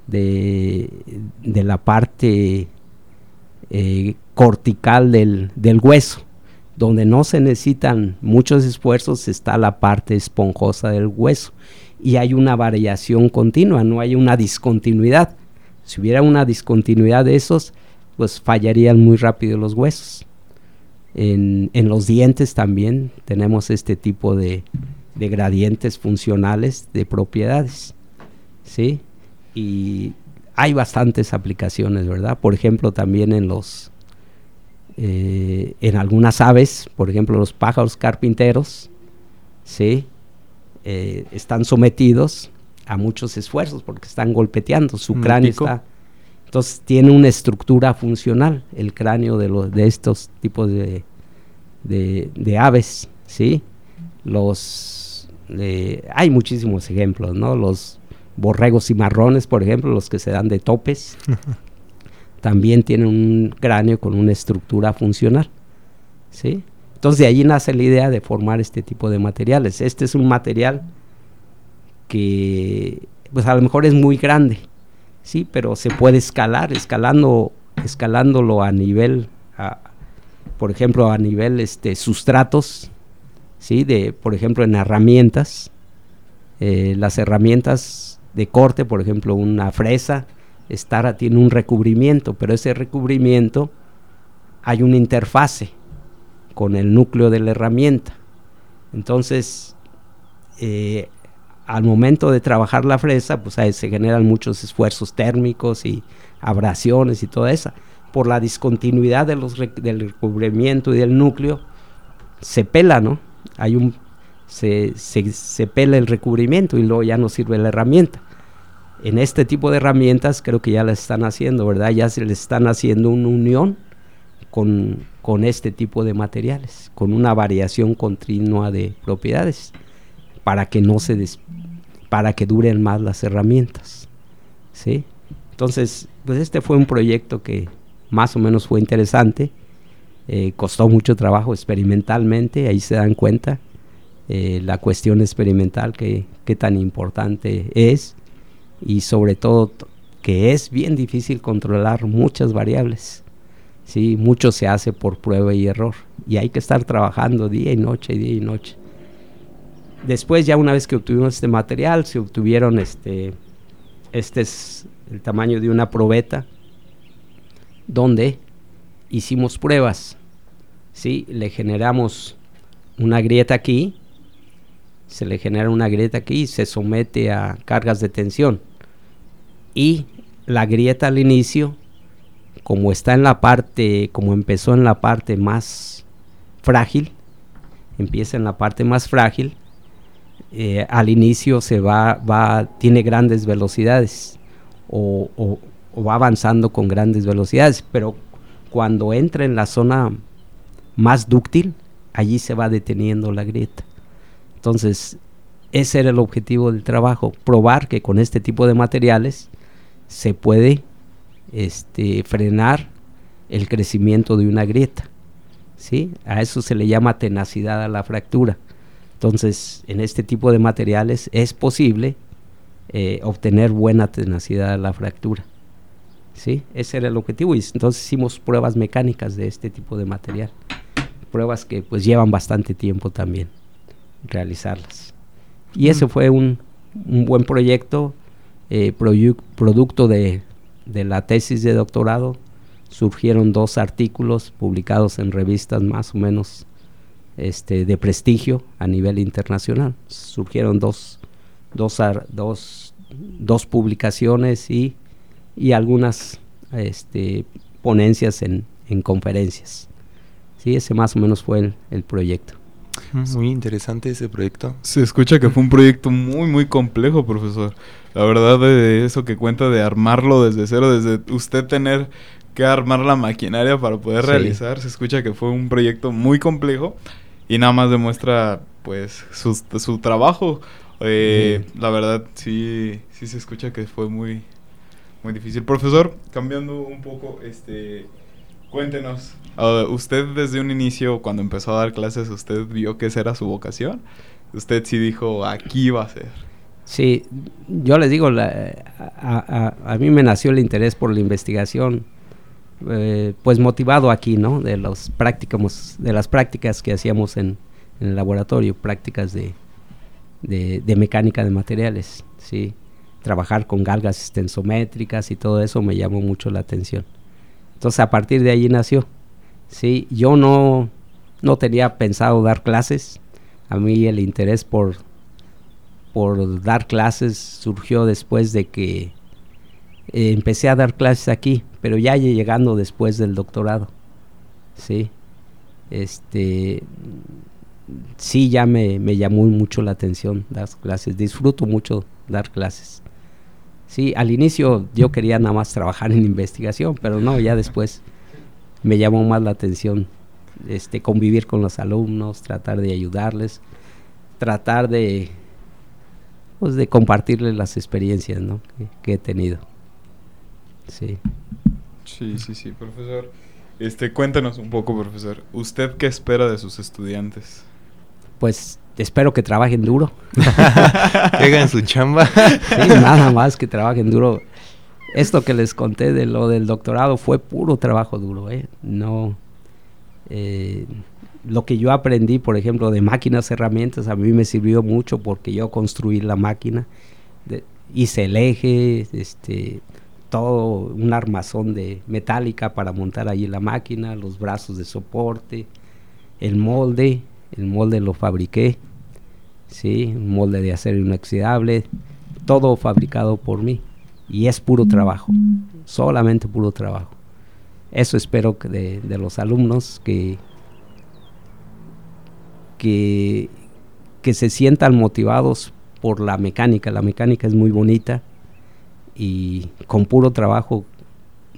de, la parte eh, cortical del, hueso. Donde no se necesitan muchos esfuerzos está la parte esponjosa del hueso. Y hay una variación continua, no hay una discontinuidad. Si hubiera una discontinuidad de esos, pues fallarían muy rápido los huesos. En, los dientes también tenemos este tipo de, gradientes funcionales de propiedades. ¿sí? Y hay bastantes aplicaciones, ¿verdad? Por ejemplo, también en los eh, en algunas aves, por ejemplo, los pájaros carpinteros, ¿sí? Eh, están sometidos a muchos esfuerzos porque están golpeteando, su cráneo está entonces tiene una estructura funcional el cráneo de, los, de estos tipos de, de, aves, ¿sí? Los, hay muchísimos ejemplos, ¿no? Los borregos y marrones, por ejemplo, los que se dan de topes, también tienen un cráneo con una estructura funcional, ¿sí? Entonces de allí nace la idea de formar este tipo de materiales. Este es un material que pues a lo mejor es muy grande, sí, pero se puede escalar, escalando, escalándolo a nivel, por ejemplo, a nivel este, sustratos, sí, de, por ejemplo, en herramientas, eh, las herramientas de corte, por ejemplo, una fresa, estar tiene un recubrimiento, pero ese recubrimiento hay una interfase con el núcleo de la herramienta. Entonces, eh, al momento de trabajar la fresa, pues se generan muchos esfuerzos térmicos y abrasiones y toda esa. Por la discontinuidad de los del recubrimiento y del núcleo, se pela, ¿no? Hay un, se, se, pela el recubrimiento y luego ya no sirve la herramienta. En este tipo de herramientas creo que ya las están haciendo, ¿verdad? Ya se les están haciendo una unión con, con este tipo de materiales, con una variación continua de propiedades para que no se para que duren más las herramientas. ¿sí? Entonces, pues este fue un proyecto que más o menos fue interesante, eh, costó mucho trabajo experimentalmente, ahí se dan cuenta eh, la cuestión experimental que, tan importante es y sobre todo que es bien difícil controlar muchas variables. Sí, mucho se hace por prueba y error y hay que estar trabajando día y noche, día y noche. Después, ya una vez que obtuvimos este material, se obtuvieron este, este es el tamaño de una probeta, donde hicimos pruebas. ¿sí? Le generamos una grieta aquí, se le genera una grieta aquí y se somete a cargas de tensión. Y la grieta al inicio, como está en la parte, como empezó en la parte más frágil, empieza en la parte más frágil, eh, al inicio se va, va, tiene grandes velocidades o, va avanzando con grandes velocidades, pero cuando entra en la zona más dúctil, allí se va deteniendo la grieta. Entonces, ese era el objetivo del trabajo, probar que con este tipo de materiales se puede este, frenar el crecimiento de una grieta. ¿sí? A eso se le llama tenacidad a la fractura. Entonces, en este tipo de materiales es posible eh, obtener buena tenacidad de la fractura. ¿sí? Ese era el objetivo y entonces hicimos pruebas mecánicas de este tipo de material. Pruebas que pues llevan bastante tiempo también realizarlas. Y ese fue un, un buen proyecto, eh, producto de, de la tesis de doctorado. Surgieron dos artículos publicados en revistas más o menos este, de prestigio a nivel internacional. Surgieron dos, dos, dos, dos publicaciones y, y algunas este, ponencias en, en, conferencias. Sí, ese más o menos fue el, el proyecto. Muy interesante ese proyecto. Se escucha que fue un proyecto muy, muy complejo, profesor. La verdad, de eso que cuenta de armarlo desde cero, desde usted tener que armar la maquinaria para poder sí. realizar, se escucha que fue un proyecto muy complejo y nada más demuestra, pues, su, su trabajo. Eh, sí. La verdad, sí, sí se escucha que fue muy, muy difícil. Profesor, cambiando un poco, este, cuéntenos, uh, usted desde un inicio, cuando empezó a dar clases, ¿usted vio que esa era su vocación? Usted sí dijo, aquí va a ser. Sí, yo les digo, la, a, a, mí me nació el interés por la investigación, eh, pues motivado aquí, ¿no? De los prácticos, de las prácticas que hacíamos en, el laboratorio, prácticas de, mecánica de materiales, sí. Trabajar con galgas estensométricas y todo eso me llamó mucho la atención. Entonces a partir de allí nació. Sí, yo no, no tenía pensado dar clases. A mí el interés por, por dar clases surgió después de que eh, empecé a dar clases aquí, pero ya llegando después del doctorado. Sí. Este sí ya me, me llamó mucho la atención dar clases. Disfruto mucho dar clases. Sí, al inicio yo quería nada más trabajar en investigación, pero no, ya después me llamó más la atención este convivir con los alumnos, tratar de ayudarles, tratar de pues de compartirles las experiencias, ¿no? que, que he tenido. Sí. Sí, sí, sí, profesor. Este, cuéntanos un poco, profesor. ¿Usted qué espera de sus estudiantes? Pues espero que trabajen duro. que hagan su chamba. sí, nada más que trabajen duro. Esto que les conté de lo del doctorado fue puro trabajo duro, ¿eh? No. Eh, lo que yo aprendí, por ejemplo, de máquinas, herramientas, a mí me sirvió mucho porque yo construí la máquina, hice el eje, este, todo un armazón de metálica para montar allí la máquina, los brazos de soporte, el molde, el molde lo fabriqué, sí, un molde de acero inoxidable, todo fabricado por mí y es puro trabajo, solamente puro trabajo. Eso espero que de los alumnos que, que, que se sientan motivados por la mecánica. La mecánica es muy bonita y con puro trabajo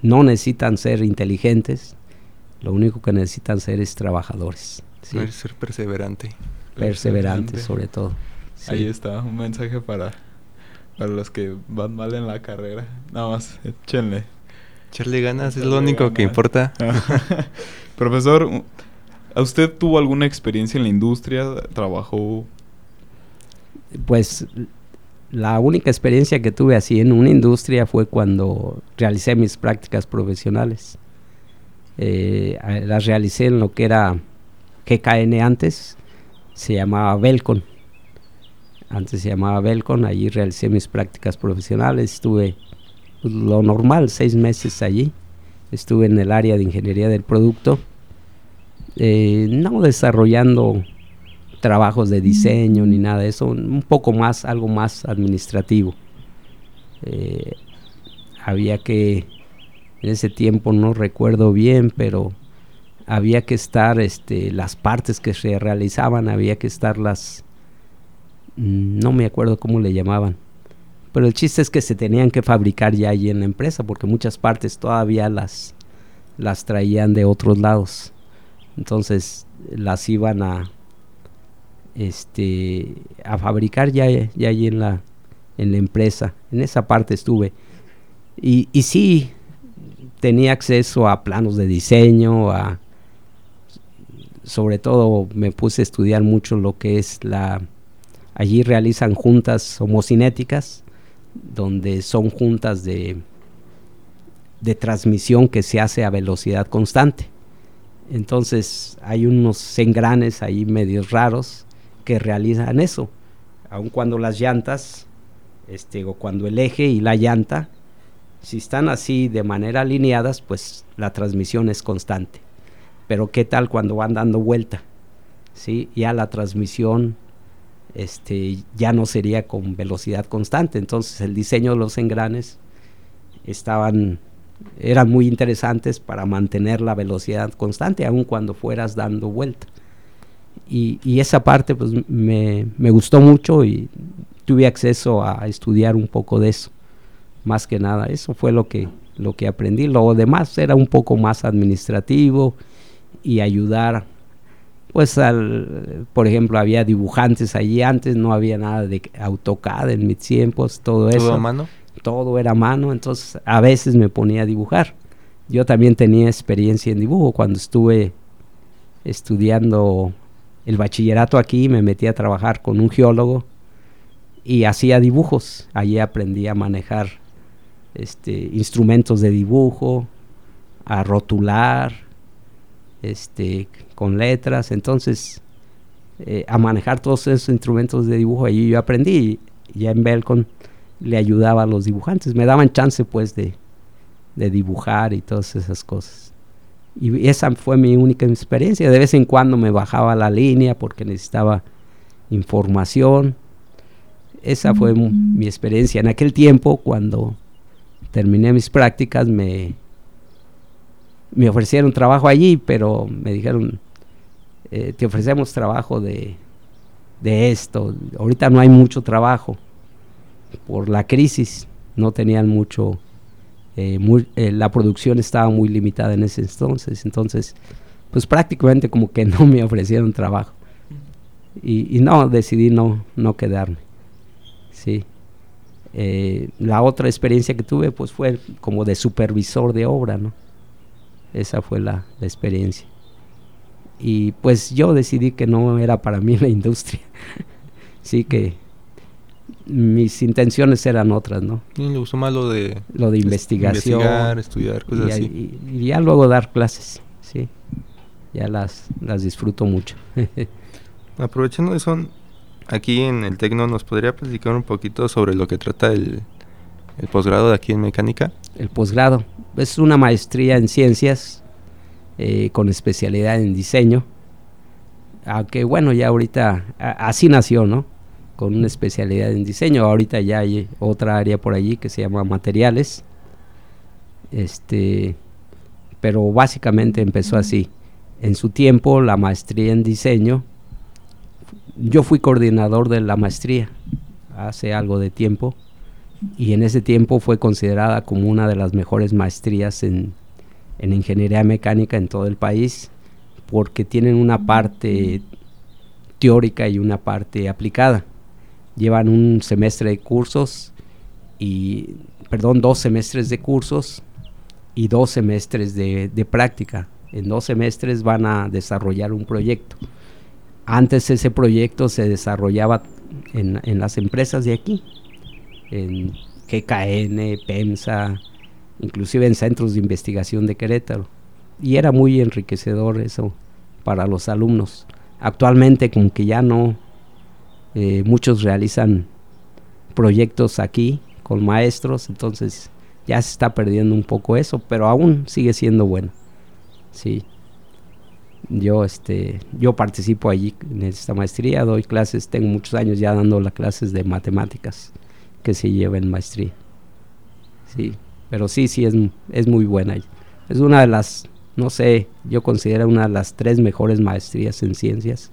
no necesitan ser inteligentes, lo único que necesitan ser es trabajadores. ¿sí? Ser perseverante. Perseverante, sobre todo. Sí. Ahí está, un mensaje para, para los que van mal en la carrera. Nada más, échenle. Echarle ganas Echarle es lo único ganas. que importa. Profesor, ¿usted tuvo alguna experiencia en la industria? ¿Trabajó? Pues la única experiencia que tuve así en una industria fue cuando realicé mis prácticas profesionales. Eh, las realicé en lo que era GKN antes, se llamaba Belcon. Antes se llamaba Belcon, allí realicé mis prácticas profesionales, estuve pues, lo normal, seis meses allí. Estuve en el área de ingeniería del producto, eh, no desarrollando trabajos de diseño ni nada de eso, un poco más, algo más administrativo. Eh, había que, en ese tiempo no recuerdo bien, pero había que estar, este, las partes que se realizaban, había que estar las, mm, no me acuerdo cómo le llamaban, pero el chiste es que se tenían que fabricar ya allí en la empresa, porque muchas partes todavía las, las traían de otros lados. Entonces las iban a, este, a fabricar ya, ya allí en la, en la empresa. En esa parte estuve. Y, y sí, tenía acceso a planos de diseño, a, sobre todo me puse a estudiar mucho lo que es la... Allí realizan juntas homocinéticas, donde son juntas de, de transmisión que se hace a velocidad constante. Entonces hay unos engranes ahí medios raros que realizan eso. Aun cuando las llantas, este, o cuando el eje y la llanta, si están así de manera alineadas, pues la transmisión es constante. Pero qué tal cuando van dando vuelta, ¿sí? Ya la transmisión este, ya no sería con velocidad constante. Entonces el diseño de los engranes estaban eran muy interesantes para mantener la velocidad constante, aun cuando fueras dando vuelta. Y, esa parte pues me, gustó mucho y tuve acceso a estudiar un poco de eso. Más que nada, eso fue lo que, lo que aprendí. Lo demás era un poco más administrativo y ayudar pues al, por ejemplo, había dibujantes allí antes, no había nada de AutoCAD en mis tiempos, todo, eso. ¿Todo a mano? Todo era mano, entonces a veces me ponía a dibujar. Yo también tenía experiencia en dibujo cuando estuve estudiando el bachillerato aquí, me metí a trabajar con un geólogo y hacía dibujos. Allí aprendí a manejar este, instrumentos de dibujo, a rotular, este, con letras. Entonces, eh, a manejar todos esos instrumentos de dibujo, allí yo aprendí. Ya en Belcon le ayudaba a los dibujantes, me daban chance pues de, dibujar y todas esas cosas. Y esa fue mi única experiencia. De vez en cuando me bajaba la línea porque necesitaba información. Esa fue mi experiencia. En aquel tiempo, cuando terminé mis prácticas, me, me ofrecieron trabajo allí, pero me dijeron, eh, te ofrecemos trabajo de, de esto. Ahorita no hay mucho trabajo por la crisis no tenían mucho, eh, eh, la producción estaba muy limitada en ese entonces, entonces pues prácticamente como que no me ofrecieron trabajo. Y, no, decidí no, no quedarme. Sí. Eh, la otra experiencia que tuve pues fue como de supervisor de obra, ¿no? Esa fue la, la experiencia. Y pues yo decidí que no era para mí la industria. sí que mis intenciones eran otras, ¿no? Y le gustó más lo de... Lo de investigación. Investigar, estudiar, cosas así. Y, ya luego dar clases, sí. Ya las, las disfruto mucho. Aprovechando eso, aquí en el Tecno, ¿nos podría platicar un poquito sobre lo que trata el, el posgrado de aquí en mecánica? El posgrado es una maestría en ciencias eh, con especialidad en diseño. Aunque bueno, ya ahorita así nació, ¿no? Con una especialidad en diseño. Ahorita ya hay otra área por allí que se llama materiales. Este, pero básicamente empezó así. En su tiempo, la maestría en diseño, yo fui coordinador de la maestría hace algo de tiempo y en ese tiempo fue considerada como una de las mejores maestrías en, en ingeniería mecánica en todo el país porque tienen una parte teórica y una parte aplicada llevan un semestre de cursos y, perdón, dos semestres de cursos y dos semestres de, práctica. En dos semestres van a desarrollar un proyecto. Antes ese proyecto se desarrollaba en, en las empresas de aquí, en GKN, PEMSA, inclusive en centros de investigación de Querétaro. Y era muy enriquecedor eso para los alumnos. Actualmente como que ya no, eh, muchos realizan proyectos aquí con maestros, entonces ya se está perdiendo un poco eso, pero aún sigue siendo bueno. Sí. Yo este yo participo allí en esta maestría, doy clases, tengo muchos años ya dando las clases de matemáticas que se lleva maestría. Sí, pero sí, sí es, es muy buena. Es una de las, no sé, yo considero una de las tres mejores maestrías en ciencias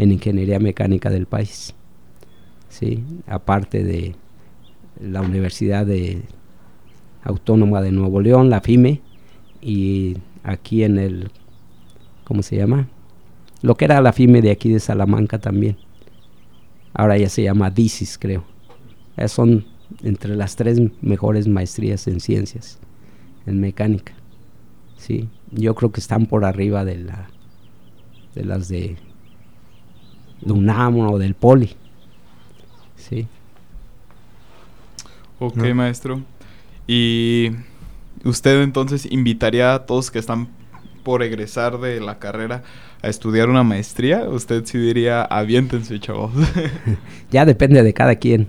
en ingeniería mecánica del país. ¿sí? Aparte de la Universidad de Autónoma de Nuevo León, la FIME, y aquí en el, ¿cómo se llama? Lo que era la FIME de aquí de Salamanca también. Ahora ya se llama DICIS, creo. son entre las tres mejores maestrías en ciencias, en mecánica. Sí, yo creo que están por arriba de la de las de UNAM o del Poli. Sí. Ok, maestro. Y usted entonces invitaría a todos que están por egresar de la carrera a estudiar una maestría, usted sí diría, aviéntense, chavos. ya depende de cada quien.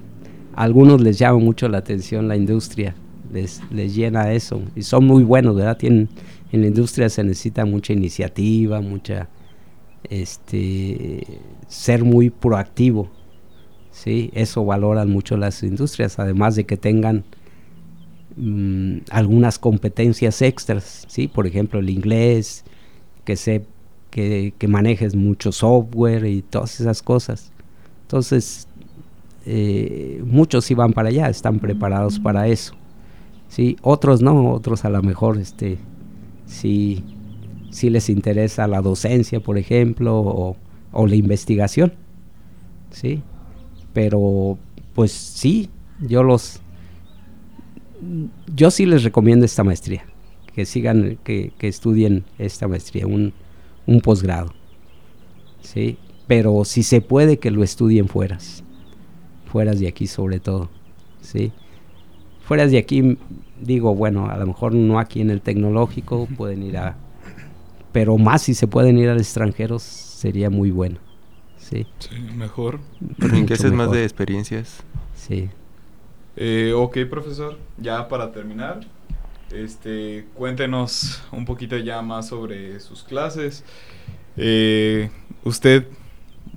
A algunos les llama mucho la atención la industria, les, les llena eso y son muy buenos, ¿verdad? Tienen, en la industria se necesita mucha iniciativa, mucha, este, ser muy proactivo, ¿sí? Eso valoran mucho las industrias, además de que tengan mm, algunas competencias extras, ¿sí? Por ejemplo, el inglés, que se que, manejes mucho software y todas esas cosas. Entonces, eh, muchos sí van para allá, están preparados para eso. ¿sí? Otros no, otros a lo mejor este, sí, sí les interesa la docencia, por ejemplo, o, la investigación. ¿sí? Pero, pues sí, yo los... Yo sí les recomiendo esta maestría, que sigan, que, que estudien esta maestría, un, un posgrado. ¿sí? Pero si se puede que lo estudien fueras, fueras de aquí sobre todo. ¿sí? Fueras de aquí, digo, bueno, a lo mejor no aquí en el tecnológico, pueden ir a... Pero más si se pueden ir al extranjero sería muy bueno. Sí, sí mejor. que es más de experiencias. Sí. Eh, ok, profesor, ya para terminar, este, cuéntenos un poquito ya más sobre sus clases. Eh, usted,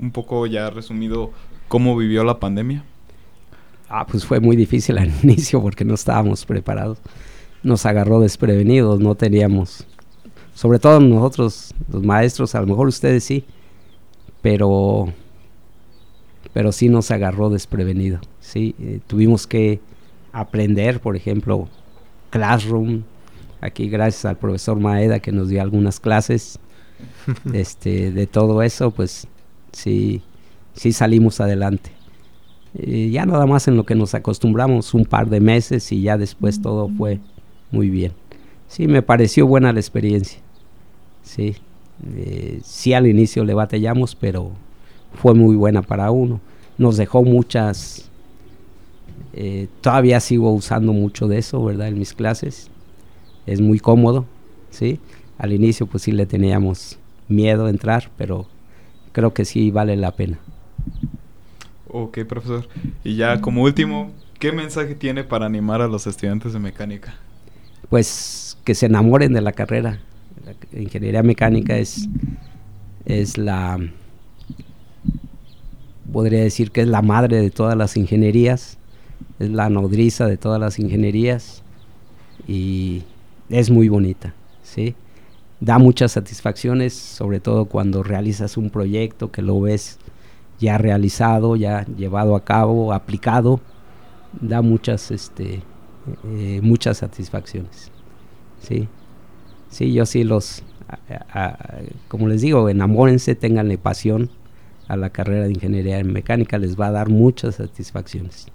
un poco ya resumido, ¿cómo vivió la pandemia? Ah, pues fue muy difícil al inicio porque no estábamos preparados. Nos agarró desprevenidos, no teníamos, sobre todo nosotros, los maestros, a lo mejor ustedes sí, pero, pero sí nos agarró desprevenido. Sí, eh, tuvimos que aprender, por ejemplo, Classroom. Aquí gracias al profesor Maeda que nos dio algunas clases este, de todo eso, pues sí, sí salimos adelante. ya nada más en lo que nos acostumbramos un par de meses y ya después todo fue muy bien. Sí, me pareció buena la experiencia. Sí, eh, sí al inicio le batallamos, pero fue muy buena para uno. Nos dejó muchas eh, todavía sigo usando mucho de eso, ¿verdad? En mis clases. Es muy cómodo, ¿sí? Al inicio pues sí le teníamos miedo a entrar, pero creo que sí vale la pena. Ok, profesor. Y ya como último, ¿qué mensaje tiene para animar a los estudiantes de mecánica? Pues que se enamoren de la carrera. La ingeniería mecánica es, es la, podría decir que es la madre de todas las ingenierías es la nodriza de todas las ingenierías y es muy bonita, ¿sí? Da muchas satisfacciones, sobre todo cuando realizas un proyecto que lo ves ya realizado, ya llevado a cabo, aplicado, da muchas, este, eh, muchas satisfacciones, ¿sí? Sí, yo sí los, como les digo, enamórense, tenganle pasión a la carrera de ingeniería en mecánica, les va a dar muchas satisfacciones.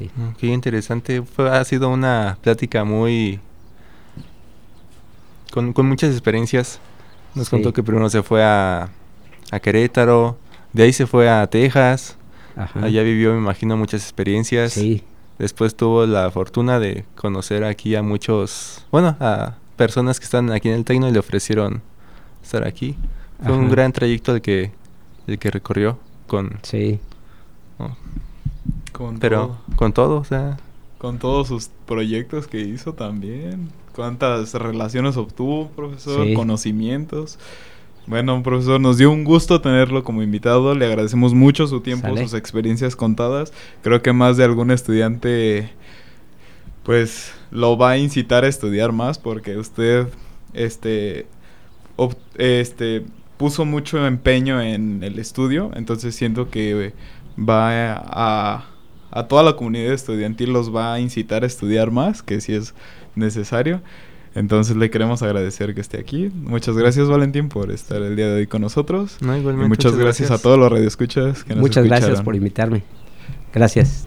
Mm, qué interesante. ha sido una plática muy... Con, muchas experiencias. Nos contó que primero se fue a, a, Querétaro, de ahí se fue a Texas. Allá vivió, me imagino, muchas experiencias. Después tuvo la fortuna de conocer aquí a muchos, bueno, a personas que están aquí en el Tecno y le ofrecieron estar aquí. Fue un gran trayecto el que, el que recorrió con... Sí. Pero con todo, o sea. Con todos sus proyectos que hizo también. ¿Cuántas relaciones obtuvo, profesor? Conocimientos. Bueno, profesor, nos dio un gusto tenerlo como invitado. Le agradecemos mucho su tiempo, sus experiencias contadas. Creo que más de algún estudiante, pues, lo va a incitar a estudiar más porque usted, este, este, puso mucho empeño en el estudio. Entonces siento que va a a toda la comunidad estudiantil los va a incitar a estudiar más, que si es necesario. Entonces le queremos agradecer que esté aquí. Muchas gracias Valentín por estar el día de hoy con nosotros. No, igualmente, y muchas, gracias, a todos los radioescuchas que nos Muchas gracias por invitarme. Gracias.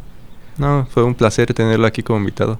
No, fue un placer tenerlo aquí como invitado.